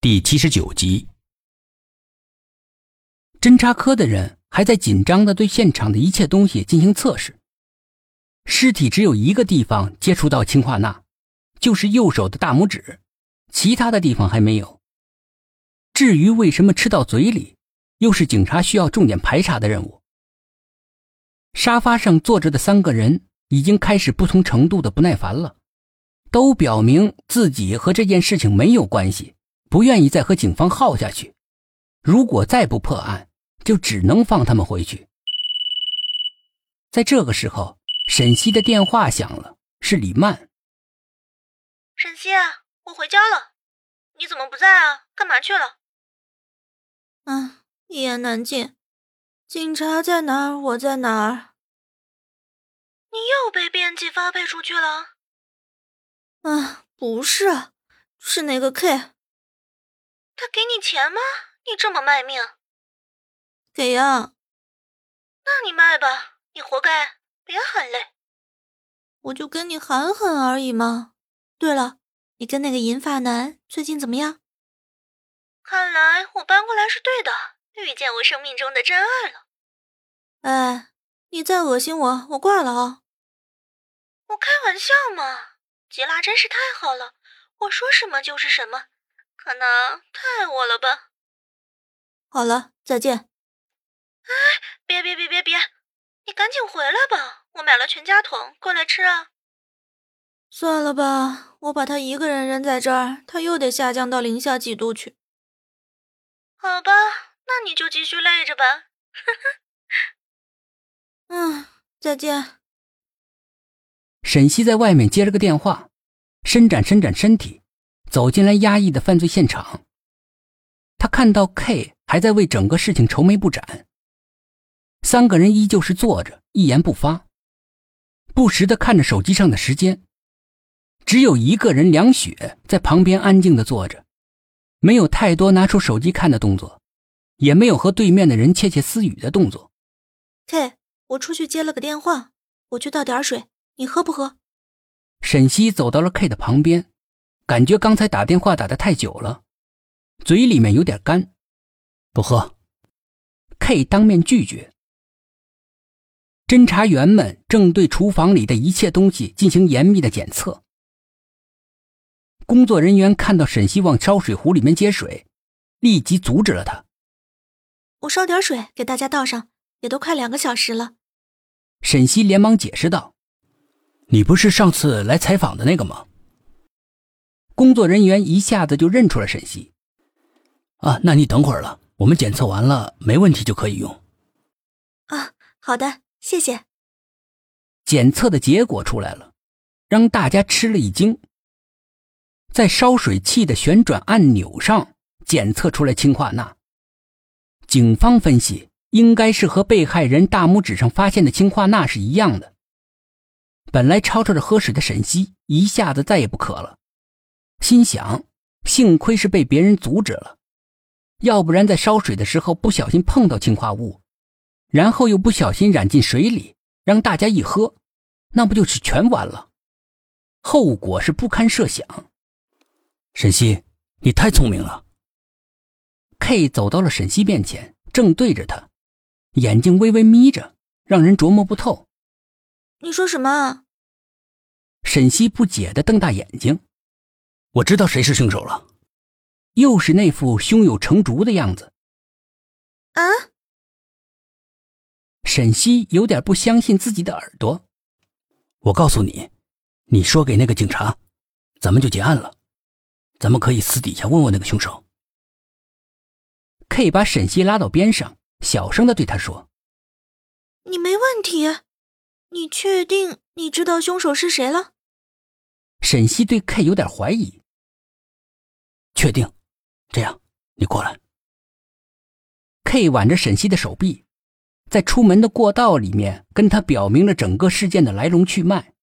第七十九集，侦查科的人还在紧张的对现场的一切东西进行测试。尸体只有一个地方接触到氰化钠，就是右手的大拇指，其他的地方还没有。至于为什么吃到嘴里，又是警察需要重点排查的任务。沙发上坐着的三个人已经开始不同程度的不耐烦了，都表明自己和这件事情没有关系。不愿意再和警方耗下去，如果再不破案，就只能放他们回去。在这个时候，沈西的电话响了，是李曼。沈西，我回家了，你怎么不在啊？干嘛去了？啊，一言难尽。警察在哪儿，我在哪儿。你又被编辑发配出去了？啊，不是，是那个 K。他给你钱吗？你这么卖命？给呀。那你卖吧，你活该，别喊累。我就跟你喊喊而已嘛。对了，你跟那个银发男最近怎么样？看来我搬过来是对的，遇见我生命中的真爱了。哎，你再恶心我，我挂了啊！我开玩笑嘛，吉拉真是太好了，我说什么就是什么。可能太爱我了吧？好了，再见。哎，别别别别别！你赶紧回来吧，我买了全家桶，过来吃啊。算了吧，我把他一个人扔在这儿，他又得下降到零下几度去。好吧，那你就继续累着吧。呵呵。嗯，再见。沈西在外面接了个电话，伸展伸展身体。走进来压抑的犯罪现场，他看到 K 还在为整个事情愁眉不展。三个人依旧是坐着，一言不发，不时的看着手机上的时间。只有一个人梁雪在旁边安静的坐着，没有太多拿出手机看的动作，也没有和对面的人窃窃私语的动作。K，我出去接了个电话，我去倒点水，你喝不喝？沈西走到了 K 的旁边。感觉刚才打电话打的太久了，嘴里面有点干，不喝。K 当面拒绝。侦查员们正对厨房里的一切东西进行严密的检测。工作人员看到沈西往烧水壶里面接水，立即阻止了他。我烧点水给大家倒上，也都快两个小时了。沈西连忙解释道：“你不是上次来采访的那个吗？”工作人员一下子就认出了沈西，啊，那你等会儿了，我们检测完了没问题就可以用。啊，好的，谢谢。检测的结果出来了，让大家吃了一惊。在烧水器的旋转按钮上检测出来氰化钠。警方分析，应该是和被害人大拇指上发现的氰化钠是一样的。本来吵吵着喝水的沈西一下子再也不渴了。心想，幸亏是被别人阻止了，要不然在烧水的时候不小心碰到氰化物，然后又不小心染进水里，让大家一喝，那不就是全完了？后果是不堪设想。沈西，你太聪明了。K 走到了沈西面前，正对着他，眼睛微微眯着，让人琢磨不透。你说什么？沈西不解的瞪大眼睛。我知道谁是凶手了，又是那副胸有成竹的样子。啊！沈西有点不相信自己的耳朵。我告诉你，你说给那个警察，咱们就结案了。咱们可以私底下问问那个凶手。K 把沈西拉到边上，小声的对他说：“你没问题，你确定你知道凶手是谁了？”沈西对 K 有点怀疑。确定，这样你过来。K 挽着沈西的手臂，在出门的过道里面跟他表明了整个事件的来龙去脉。